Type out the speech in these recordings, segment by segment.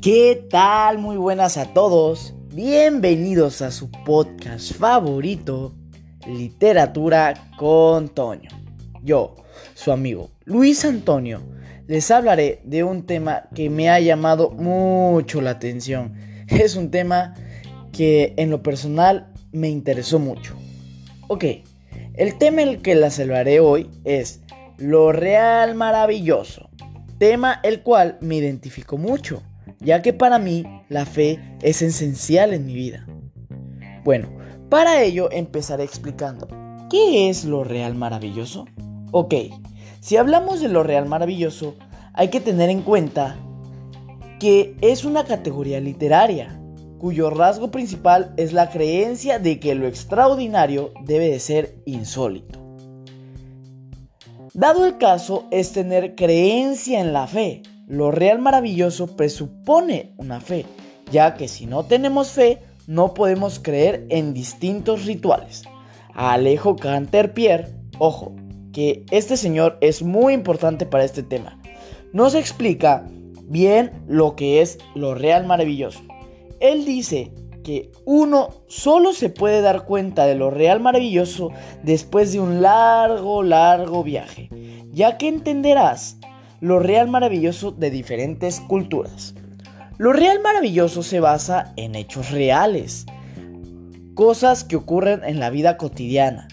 ¿Qué tal? Muy buenas a todos. Bienvenidos a su podcast favorito, Literatura con Toño. Yo, su amigo Luis Antonio, les hablaré de un tema que me ha llamado mucho la atención. Es un tema que en lo personal me interesó mucho. Ok, el tema el que les hablaré hoy es lo real maravilloso, tema el cual me identificó mucho, ya que para mí la fe es esencial en mi vida. Bueno, para ello empezaré explicando, ¿qué es lo real maravilloso? Ok, si hablamos de lo real maravilloso, hay que tener en cuenta que es una categoría literaria, cuyo rasgo principal es la creencia de que lo extraordinario debe de ser insólito. Dado el caso es tener creencia en la fe. Lo real maravilloso presupone una fe, ya que si no tenemos fe, no podemos creer en distintos rituales. Alejo Canterpierre, ojo, que este señor es muy importante para este tema. Nos explica bien lo que es lo real maravilloso. Él dice que uno solo se puede dar cuenta de lo real maravilloso después de un largo, largo viaje, ya que entenderás lo real maravilloso de diferentes culturas. Lo real maravilloso se basa en hechos reales, cosas que ocurren en la vida cotidiana,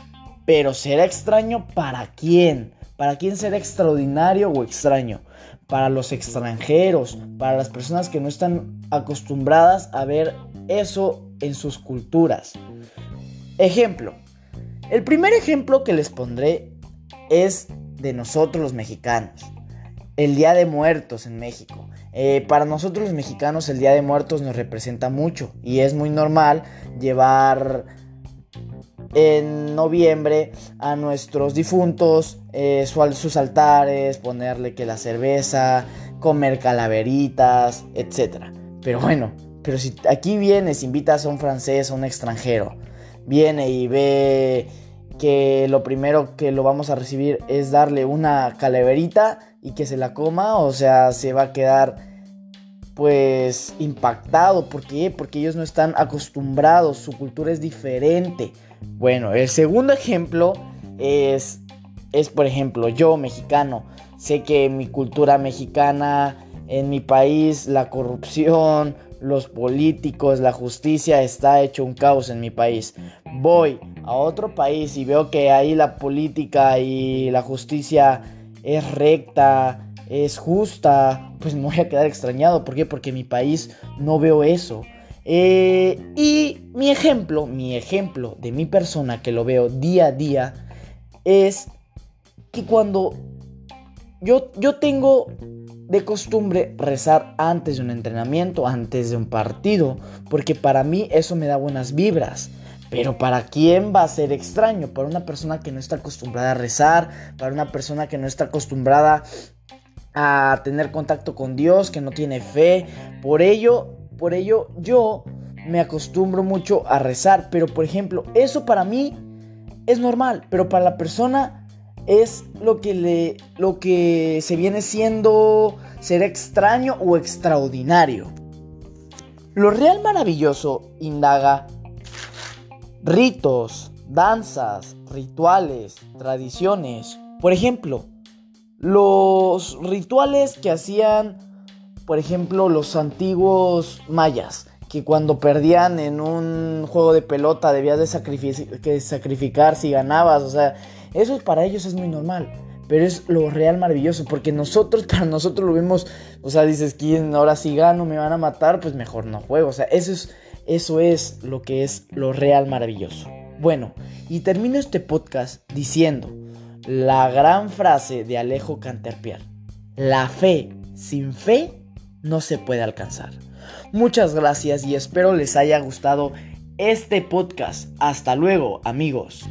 pero será extraño para quién, para quién será extraordinario o extraño, para los extranjeros, para las personas que no están acostumbradas a ver eso en sus culturas. Ejemplo. El primer ejemplo que les pondré es de nosotros los mexicanos. El Día de Muertos en México. Eh, para nosotros los mexicanos el Día de Muertos nos representa mucho y es muy normal llevar en noviembre a nuestros difuntos eh, sus altares, ponerle que la cerveza, comer calaveritas, etc. Pero bueno, pero si aquí vienes, invitas a un francés, a un extranjero, viene y ve que lo primero que lo vamos a recibir es darle una calaverita y que se la coma, o sea, se va a quedar pues impactado. ¿Por qué? Porque ellos no están acostumbrados, su cultura es diferente. Bueno, el segundo ejemplo es, es por ejemplo, yo mexicano, sé que mi cultura mexicana, en mi país, la corrupción, los políticos, la justicia está hecho un caos en mi país. Voy a otro país y veo que ahí la política y la justicia es recta, es justa, pues me voy a quedar extrañado. ¿Por qué? Porque en mi país no veo eso. Eh, y mi ejemplo, mi ejemplo de mi persona que lo veo día a día es que cuando yo, yo tengo de costumbre rezar antes de un entrenamiento, antes de un partido, porque para mí eso me da buenas vibras. Pero para quién va a ser extraño? Para una persona que no está acostumbrada a rezar, para una persona que no está acostumbrada a tener contacto con Dios, que no tiene fe. Por ello, por ello yo me acostumbro mucho a rezar, pero por ejemplo, eso para mí es normal, pero para la persona es lo que le lo que se viene siendo ser extraño o extraordinario. Lo real maravilloso indaga ritos, danzas, rituales, tradiciones. Por ejemplo, los rituales que hacían, por ejemplo, los antiguos mayas, que cuando perdían en un juego de pelota debías de, de sacrificar si ganabas, o sea, eso para ellos es muy normal. Pero es lo real maravilloso, porque nosotros, para nosotros lo vemos, o sea, dices, ¿quién ahora si gano me van a matar? Pues mejor no juego. O sea, eso es, eso es lo que es lo real maravilloso. Bueno, y termino este podcast diciendo la gran frase de Alejo Canterpierre. La fe sin fe no se puede alcanzar. Muchas gracias y espero les haya gustado este podcast. Hasta luego, amigos.